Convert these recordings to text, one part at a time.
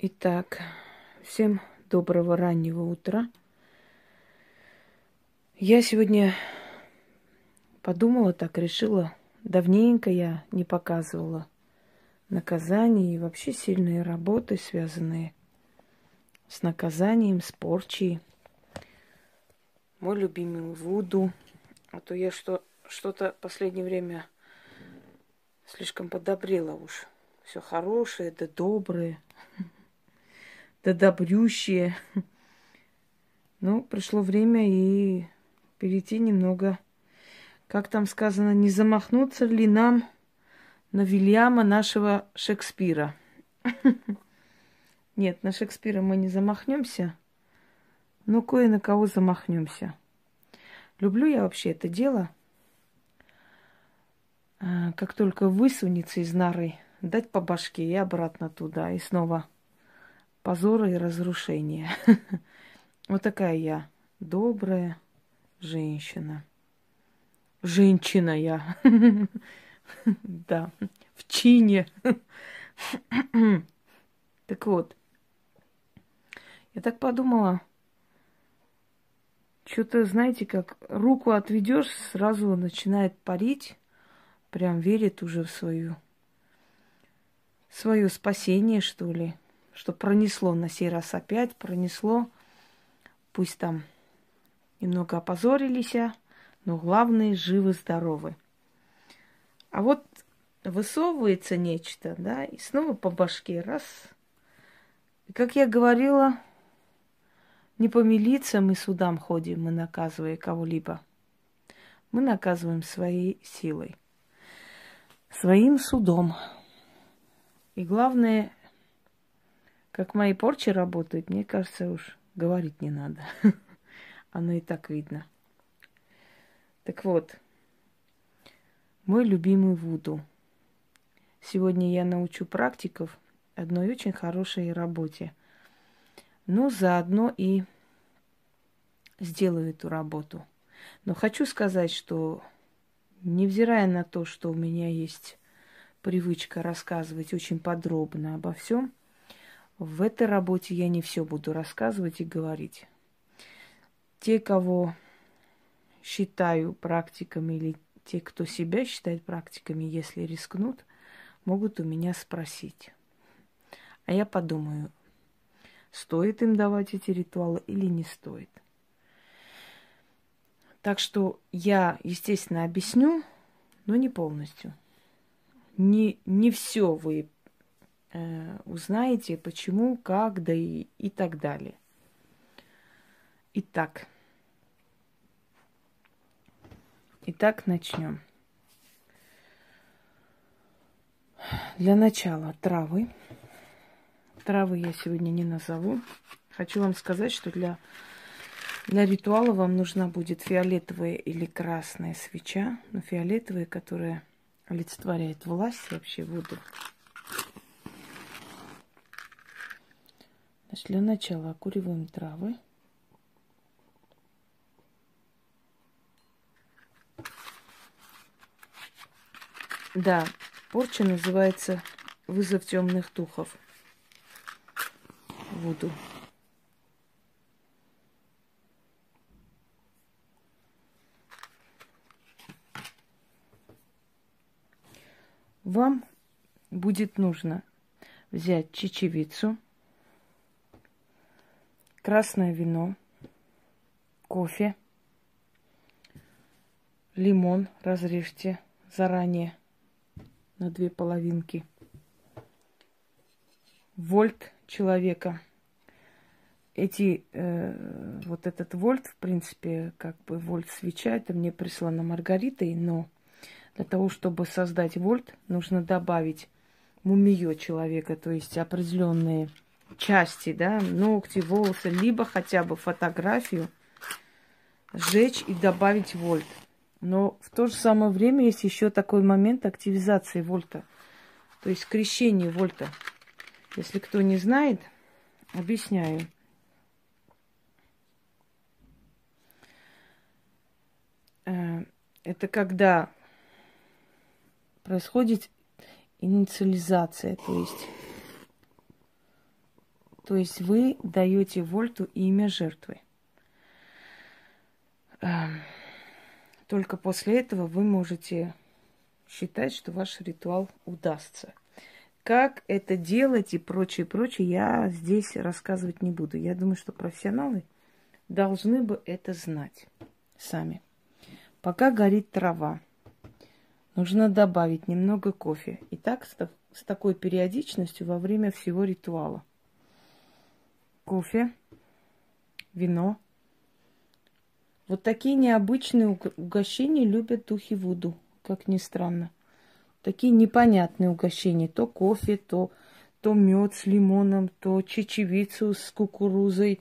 Итак, всем доброго раннего утра. Я сегодня подумала так, решила. Давненько я не показывала наказания и вообще сильные работы, связанные с наказанием, с порчей. Мой любимый Вуду. А то я что, что-то последнее время слишком подобрела уж. Все хорошее, да доброе да добрющие. Ну, пришло время и перейти немного, как там сказано, не замахнуться ли нам на Вильяма нашего Шекспира. Нет, на Шекспира мы не замахнемся, но кое на кого замахнемся. Люблю я вообще это дело. А, как только высунется из норы, дать по башке и обратно туда, и снова позора и разрушения. Вот такая я добрая женщина. Женщина я. Да, в чине. Так вот, я так подумала, что-то, знаете, как руку отведешь, сразу начинает парить, прям верит уже в свою, свое спасение, что ли что пронесло на сей раз опять, пронесло. Пусть там немного опозорились, но главное живы-здоровы. А вот высовывается нечто, да, и снова по башке раз. И, как я говорила, не по милициям и судам ходим мы, наказывая кого-либо. Мы наказываем своей силой, своим судом. И главное, как мои порчи работают, мне кажется, уж говорить не надо. Оно и так видно. Так вот, мой любимый Вуду. Сегодня я научу практиков одной очень хорошей работе. Но заодно и сделаю эту работу. Но хочу сказать, что невзирая на то, что у меня есть привычка рассказывать очень подробно обо всем, в этой работе я не все буду рассказывать и говорить. Те, кого считаю практиками или те, кто себя считает практиками, если рискнут, могут у меня спросить. А я подумаю, стоит им давать эти ритуалы или не стоит. Так что я, естественно, объясню, но не полностью. Не, не все вы узнаете, почему, как, да и, и так далее. Итак. Итак, начнем. Для начала травы. Травы я сегодня не назову. Хочу вам сказать, что для, для ритуала вам нужна будет фиолетовая или красная свеча. Но фиолетовая, которая олицетворяет власть вообще воду. Значит, для начала окуриваем травы. Да, порча называется вызов темных духов. Вуду. Вам будет нужно взять чечевицу – красное вино, кофе, лимон разрежьте заранее на две половинки, вольт человека. Эти, э, вот этот вольт, в принципе, как бы вольт свеча, это мне прислано Маргаритой, но для того, чтобы создать вольт, нужно добавить мумию человека, то есть определенные части, да, ногти, волосы, либо хотя бы фотографию сжечь и добавить вольт. Но в то же самое время есть еще такой момент активизации вольта, то есть крещение вольта. Если кто не знает, объясняю. Э, это когда происходит инициализация, то есть То есть вы даете вольту имя жертвы. Эм, только после этого вы можете считать, что ваш ритуал удастся. Как это делать и прочее, прочее, я здесь рассказывать не буду. Я думаю, что профессионалы должны бы это знать сами. Пока горит трава, нужно добавить немного кофе. И так с, с такой периодичностью во время всего ритуала. Кофе, вино. Вот такие необычные угощения любят духи Вуду, как ни странно такие непонятные угощения. То кофе, то, то мед с лимоном, то чечевицу с кукурузой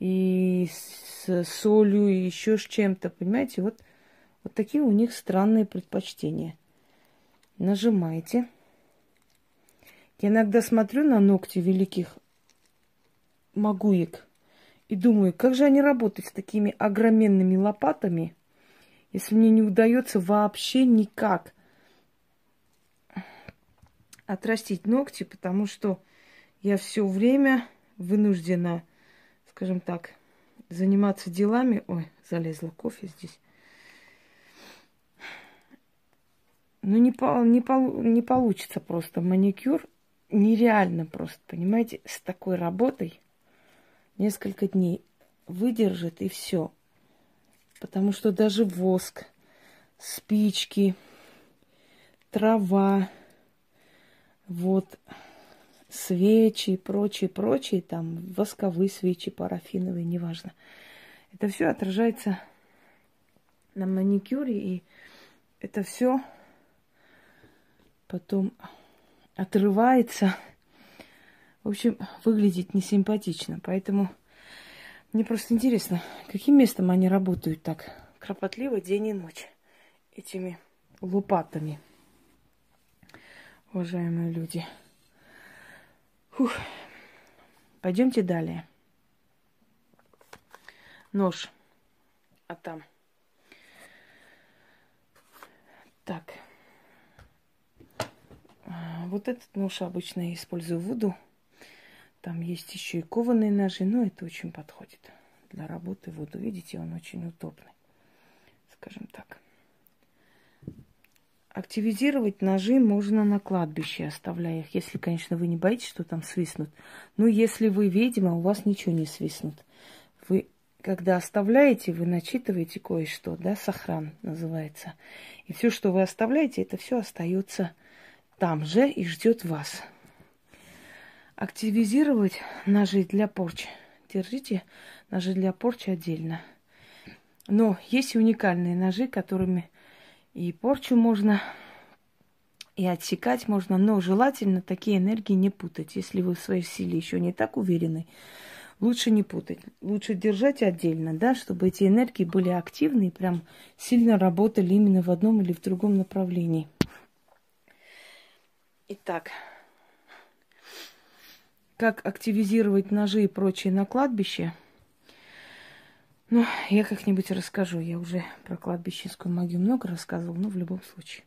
и с солью, и еще с чем-то. Понимаете, вот, вот такие у них странные предпочтения. Нажимаете. Я иногда смотрю на ногти великих магуек и думаю, как же они работают с такими огроменными лопатами, если мне не удается вообще никак отрастить ногти, потому что я все время вынуждена, скажем так, заниматься делами. Ой, залезла кофе здесь. Ну, не, по, не, по, не получится просто маникюр. Нереально просто, понимаете, с такой работой несколько дней выдержит и все. Потому что даже воск, спички, трава, вот свечи и прочие, прочие, там восковые свечи, парафиновые, неважно. Это все отражается на маникюре, и это все потом отрывается. В общем, выглядит несимпатично. Поэтому мне просто интересно, каким местом они работают так кропотливо день и ночь этими лопатами уважаемые люди. Пойдемте далее. Нож. А там. Так. А, вот этот нож обычно я использую в Вуду. Там есть еще и кованые ножи, но это очень подходит для работы в Вуду. Видите, он очень удобный, скажем так. Активизировать ножи можно на кладбище, оставляя их, если, конечно, вы не боитесь, что там свистнут. Но если вы ведьма, у вас ничего не свистнут. Вы, когда оставляете, вы начитываете кое-что, да, сохран называется. И все, что вы оставляете, это все остается там же и ждет вас. Активизировать ножи для порчи. Держите ножи для порчи отдельно. Но есть уникальные ножи, которыми и порчу можно, и отсекать можно, но желательно такие энергии не путать. Если вы в своей силе еще не так уверены, лучше не путать. Лучше держать отдельно, да, чтобы эти энергии были активны и прям сильно работали именно в одном или в другом направлении. Итак, как активизировать ножи и прочее на кладбище – ну, я как-нибудь расскажу. Я уже про кладбищенскую магию много рассказывала, но в любом случае.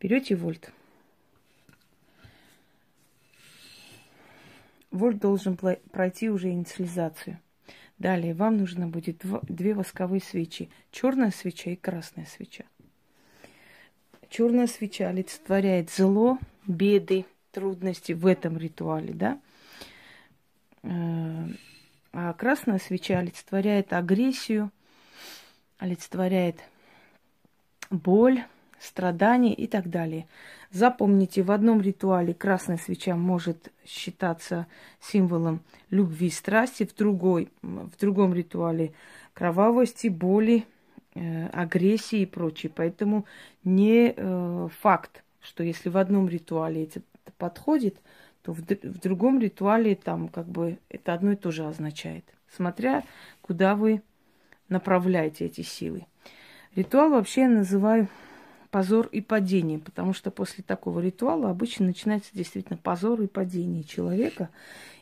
Берете вольт. Вольт должен пройти уже инициализацию. Далее вам нужно будет две восковые свечи. Черная свеча и красная свеча. Черная свеча олицетворяет зло, беды, трудности в этом ритуале, да? Э, а красная свеча олицетворяет агрессию, олицетворяет боль, страдания и так далее. Запомните, в одном ритуале красная свеча может считаться символом любви и страсти, в, другой, в другом ритуале кровавости, боли, э, агрессии и прочее. Поэтому не э, факт, что если в одном ритуале это подходит, то в, в другом ритуале там как бы это одно и то же означает, смотря куда вы направляете эти силы. Ритуал вообще я называю позор и падение, потому что после такого ритуала обычно начинается действительно позор и падение человека,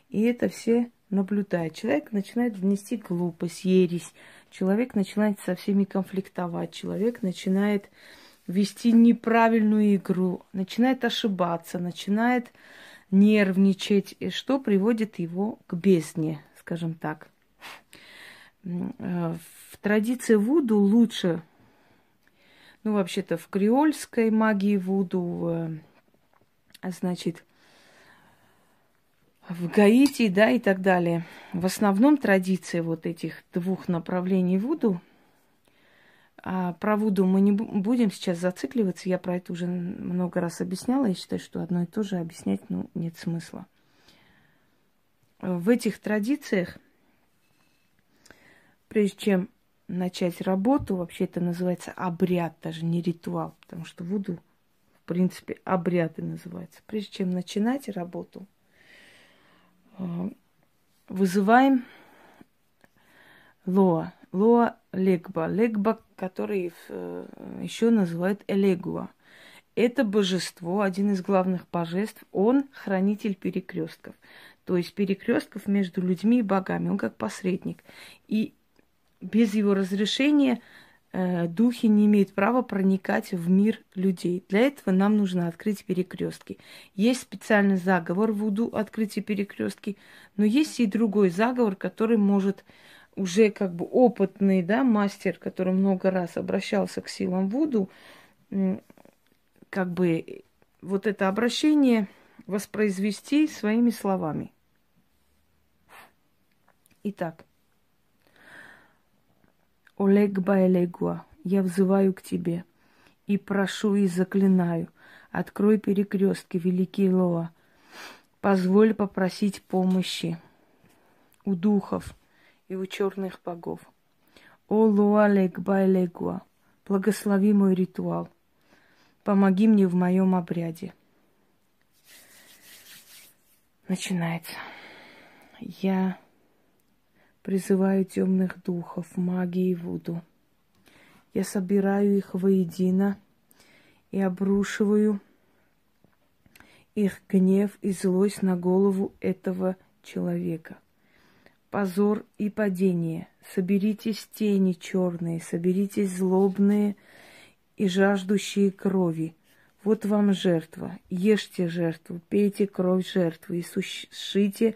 и это все наблюдают. Человек начинает внести глупость, ересь, человек начинает со всеми конфликтовать, человек начинает вести неправильную игру, начинает ошибаться, начинает нервничать, что приводит его к бездне, скажем так. Э, в традиции Вуду лучше, ну, вообще-то в креольской магии Вуду, э, значит, в Гаити, да, и так далее. В основном традиции вот этих двух направлений Вуду а про Вуду мы не будем сейчас зацикливаться. Я про это уже много раз объясняла. Я считаю, что одно и то же объяснять ну, нет смысла. В этих традициях, прежде чем начать работу, вообще это называется обряд, даже не ритуал, потому что Вуду, в принципе, обряд и называется. Прежде чем начинать работу, э, вызываем Лоа, Лоа Легба. Легба, который э, еще называют Элегуа. Это божество, один из главных божеств, он хранитель перекрестков. То есть перекрестков между людьми и богами. Он как посредник. И без его разрешения э, духи не имеют права проникать в мир людей. Для этого нам нужно открыть перекрестки. Есть специальный заговор в Уду открытие перекрестки, но есть и другой заговор, который может уже как бы опытный, да, мастер, который много раз обращался к силам Вуду, как бы вот это обращение воспроизвести своими словами. Итак, Олег Байлегуа, я взываю к тебе и прошу и заклинаю, открой перекрестки, великий Лоа, позволь попросить помощи у духов – и у черных богов. О Луалек Байлегуа, благослови мой ритуал. Помоги мне в моем обряде. Начинается. Я призываю темных духов, магии и Вуду. Я собираю их воедино и обрушиваю их гнев и злость на голову этого человека – позор и падение. Соберитесь тени черные, соберитесь злобные и жаждущие крови. Вот вам жертва. Ешьте жертву, пейте кровь жертвы и сушите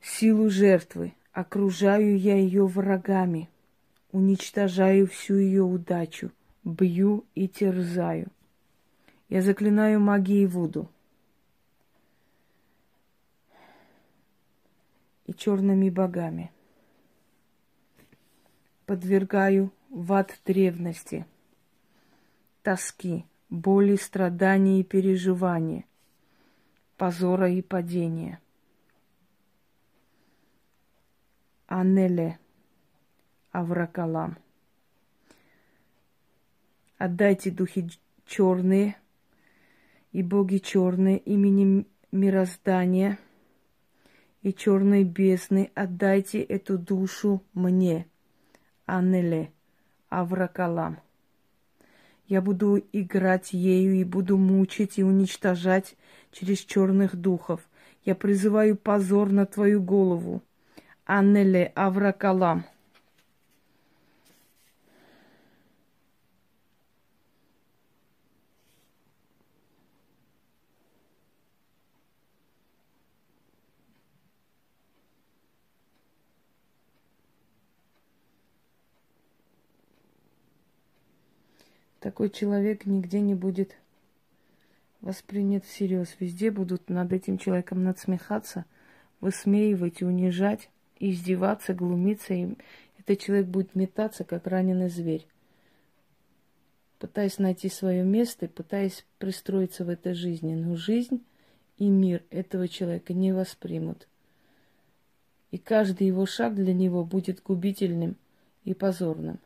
силу жертвы. Окружаю я ее врагами, уничтожаю всю ее удачу, бью и терзаю. Я заклинаю магией Вуду. И черными богами. Подвергаю в ад древности, тоски, боли, страдания и переживания, позора и падения. Анеле Авракалам. Отдайте духи черные и боги черные именем мироздания – и черной бездны, отдайте эту душу мне, Аннеле, Авракалам. Я буду играть ею и буду мучить и уничтожать через черных духов. Я призываю позор на твою голову. Аннеле Авракалам. Такой человек нигде не будет воспринят всерьез. Везде будут над этим человеком надсмехаться, высмеивать, унижать, издеваться, глумиться. И этот человек будет метаться, как раненый зверь, пытаясь найти свое место, пытаясь пристроиться в этой жизни. Но жизнь и мир этого человека не воспримут. И каждый его шаг для него будет губительным и позорным.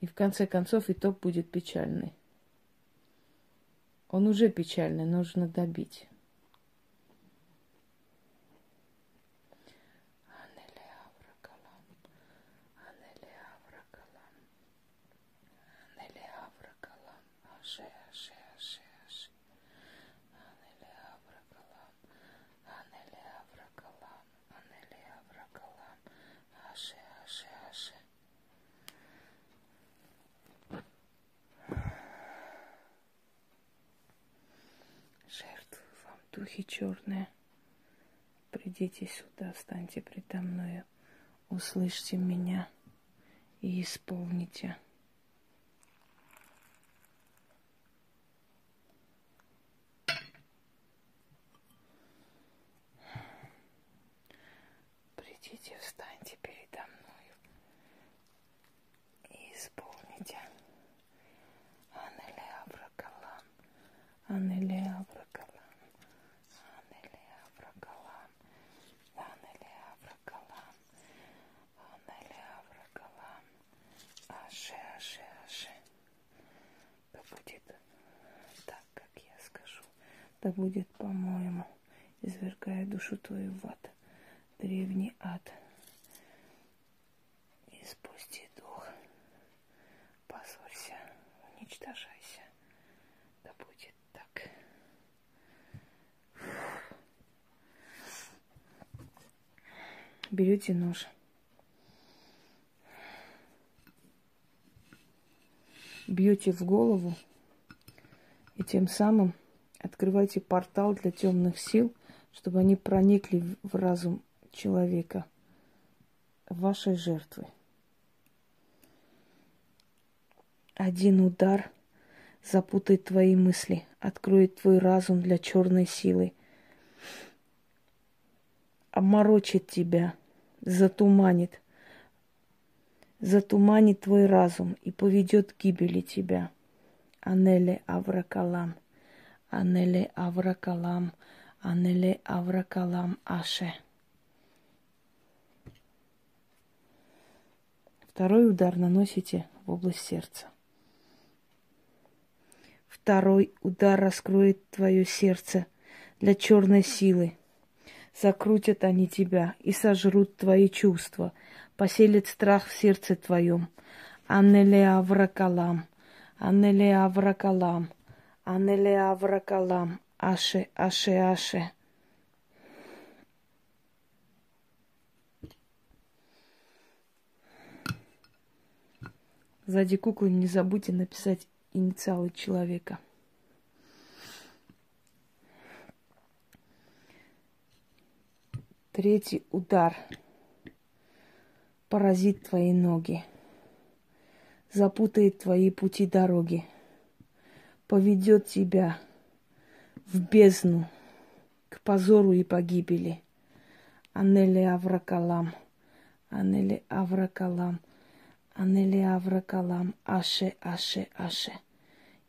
И в конце концов итог будет печальный. Он уже печальный, нужно добить. Ше. Духи черные, придите сюда, встаньте предо мною, услышьте меня и исполните. Придите, встаньте передо мною и исполните. Анеле Авракалам, Анеле Авракалам, Анеле Авракалам, Анеле Авракалам, Анеле Авракалам, Аше, Аше, Аше. Да будет так, как я скажу. Да будет, по-моему, извергая душу твою в ад, древний ад. И спусти дух, позорься, уничтожайся. Да будет так. Берете нож. Бьете в голову и тем самым открываете портал для темных сил, чтобы они проникли в разум человека, вашей жертвы. Один удар запутает твои мысли, откроет твой разум для черной силы, обморочит тебя, затуманит, затуманит твой разум и поведет к гибели тебя. Анеле Авракалам, Анеле Авракалам, Анеле Авракалам Аше. Второй удар наносите в область сердца. Второй удар раскроет твое сердце для черной силы. Закрутят они тебя и сожрут твои чувства, поселят страх в сердце твоем. Аннеле Авракалам, Аннеле Авракалам, Аннеле Авракалам, Аше, Аше, Аше. Сзади куклы не забудьте написать инициалы человека. Третий удар поразит твои ноги, запутает твои пути дороги, поведет тебя в бездну, к позору и погибели. Анели Авракалам, Анели Авракалам, Анели Авракалам, Аше, Аше, Аше.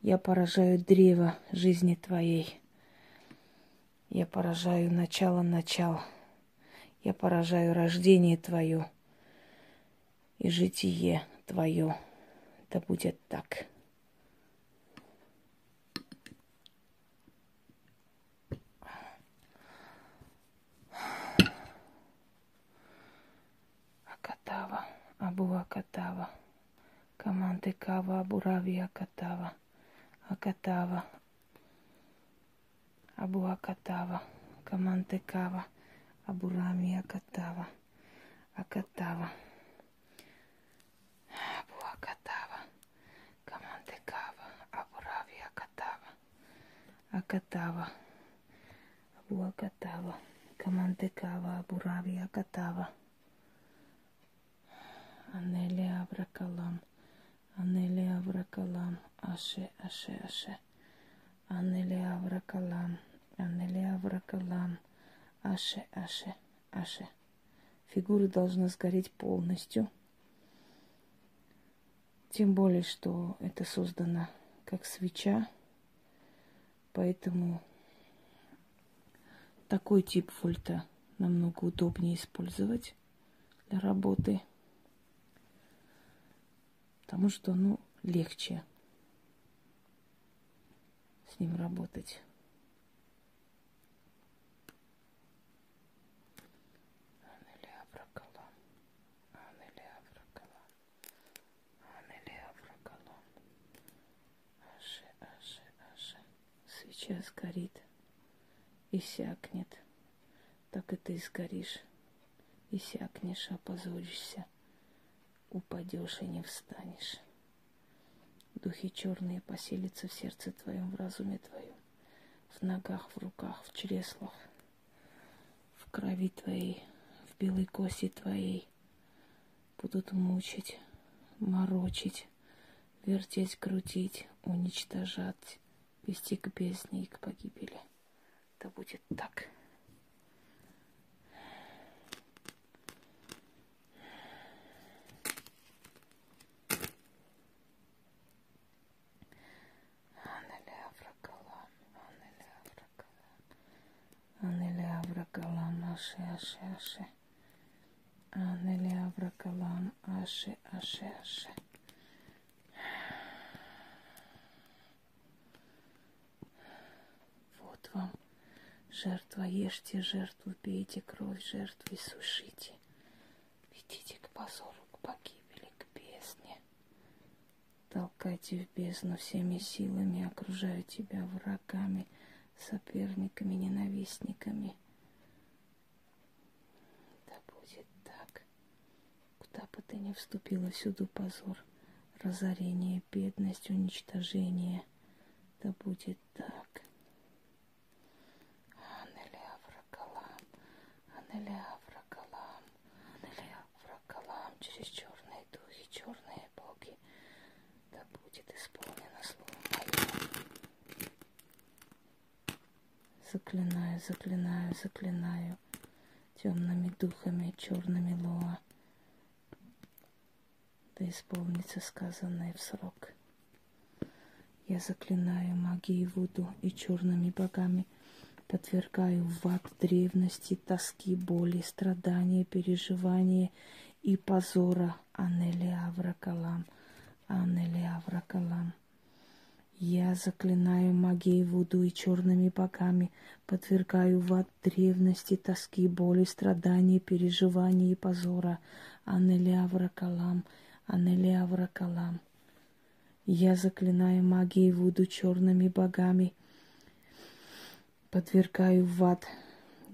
Я поражаю древо жизни твоей. Я поражаю начало начал. Я поражаю рождение твое и житие твое. Да будет так. Акатава, Абу Акатава, Каманте Кава, Абурави Акатава, Акатава, Абу Акатава, Каманте Кава, Абурами Акатава, Акатава, Абу Акатава, Каманте Кава, Абурави Акатава, Акатава, Абу Акатава, Каманте Кава, Абурави Акатава. Анели Авракалам, Анели Авракалам, Аше, Аше, Аше. Анели Авракалам, Анели Авракалам, Аше, Аше, Аше. Фигура должна сгореть полностью. Тем более, что это создано как свеча, поэтому такой тип вольта намного удобнее использовать для работы – потому что, ну, легче с ним работать. Свеча сгорит, иссякнет. Так и ты сгоришь, иссякнешь, опозоришься упадешь и не встанешь. Духи черные поселятся в сердце твоем, в разуме твоем. в ногах, в руках, в чреслах, в крови твоей, в белой кости твоей будут мучить, морочить, вертеть, крутить, уничтожать, вести к бездне и к погибели. Да будет так. Аше, аше, аше. Анели Авракалам, аше, аше, аше. Вот вам жертва, ешьте жертву, пейте кровь жертвы, сушите. Ведите к позору, к погибели, к бездне. Толкайте в бездну всеми силами, окружаю тебя врагами, соперниками, ненавистниками – Куда бы ты ни вступила, всюду позор, разорение, бедность, уничтожение. Да будет так. Анеля Авракалам, Анеля Авракалам, Анеля Авракалам, через черные духи, черные боги. Да будет исполнено слово мое. Заклинаю, заклинаю, заклинаю темными духами, черными лоа да исполнится сказанное в срок. Я заклинаю магией Вуду и черными богами, подвергаю в ад древности, тоски, боли, страдания, переживания и позора Анели Авракалам, Анели Авракалам. Я заклинаю магией Вуду и черными богами, подвергаю в ад древности, тоски, боли, страдания, переживания и позора Анели Авракалам, Анелия Авракалам. Я заклинаю магией Вуду черными богами, подвергаю в ад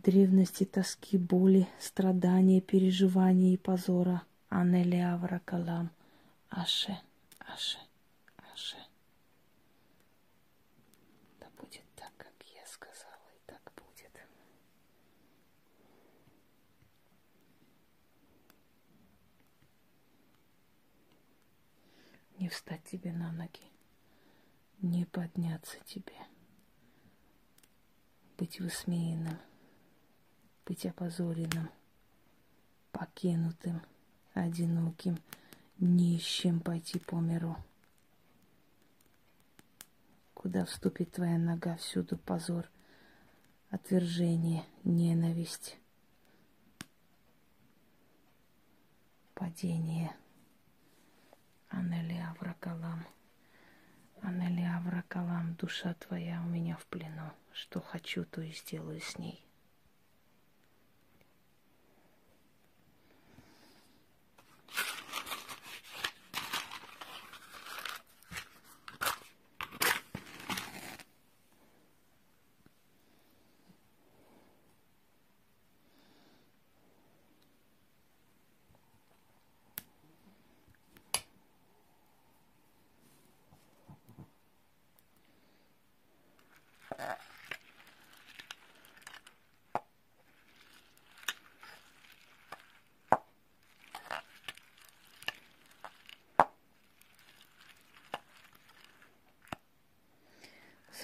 древности, тоски, боли, страдания, переживания и позора. Анелия Авракалам. Аше, Аше. Не встать тебе на ноги, не подняться тебе, быть высмеянным, быть опозоренным, покинутым, одиноким, нищим пойти по миру. Куда вступит твоя нога, всюду позор, отвержение, ненависть, падение – Анели Авракалам. Анели Авракалам, душа твоя у меня в плену. Что хочу, то и сделаю с ней.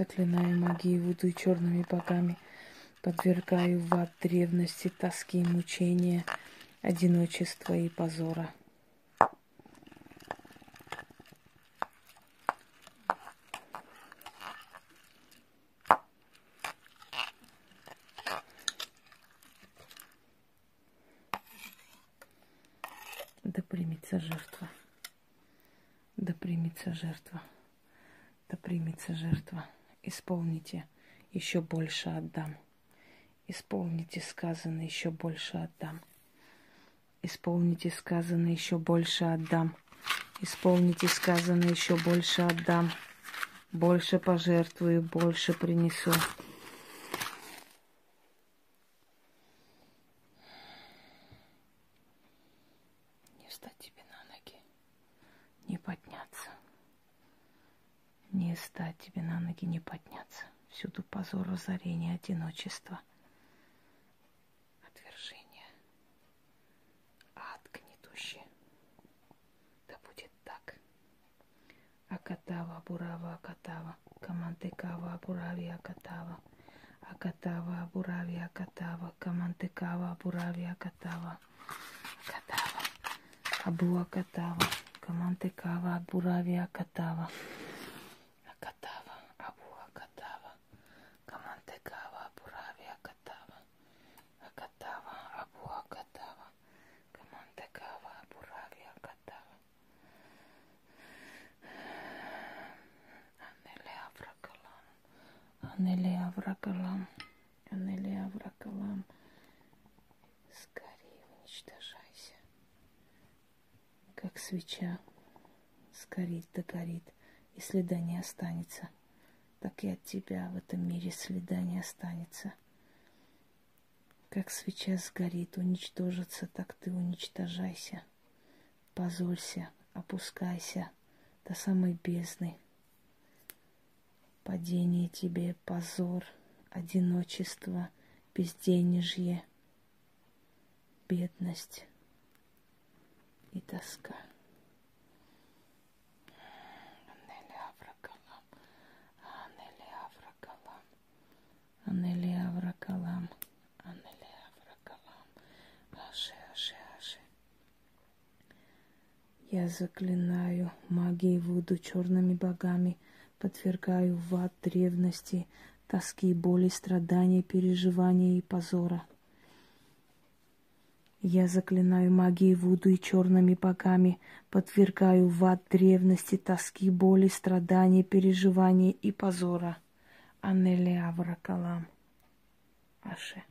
Заклинаю магией Вуду и черными богами, подвергаю в ад древности, тоски и мучения, одиночества и позора. Да примется жертва. Да примется жертва. Да примется жертва исполните, еще больше отдам. Исполните сказанное, еще больше отдам. Исполните сказанное, еще больше отдам. Исполните сказанное, еще больше отдам. Больше пожертвую, больше принесу. Не встать тебе на ноги, не встать тебе на ноги, не подняться. Всюду позор, разорение, одиночество, отвержение, ад гнетущий. Да будет так. Акатава, Бурава, Акатава, Камантекава, Бурави, Акатава. Акатава, Бурави, Акатава, Камантекава, Бурави, Акатава. Акатава, Абу Акатава, Камантекава, Бурави, Акатава. Акатава, Абу Акатава, Камантекава, Бурави, Акатава. Акатава, Абу Акатава, Камантекава, Бурави, Акатава. Анеле Авракалам, Анеле Авракалам, Анеле Авракалам. Скорее уничтожайся. Как свеча сгорит, догорит, и следа не останется, так и от тебя в этом мире следа не останется. Как свеча сгорит, уничтожится, так ты уничтожайся. Позорься, опускайся до самой бездны. Падение тебе, позор, одиночество, безденежье, бедность и тоска. Анели Авракалам, Анели Авракалам, Аше, Аше, Аше. Я заклинаю магией Вуду черными богами, подвергаю в ад древности, тоски, боли, страдания, переживания и позора. Я заклинаю магией Вуду и черными богами, подвергаю в ад древности, тоски, боли, страдания, переживания и позора. Анели Авракалам. Аше.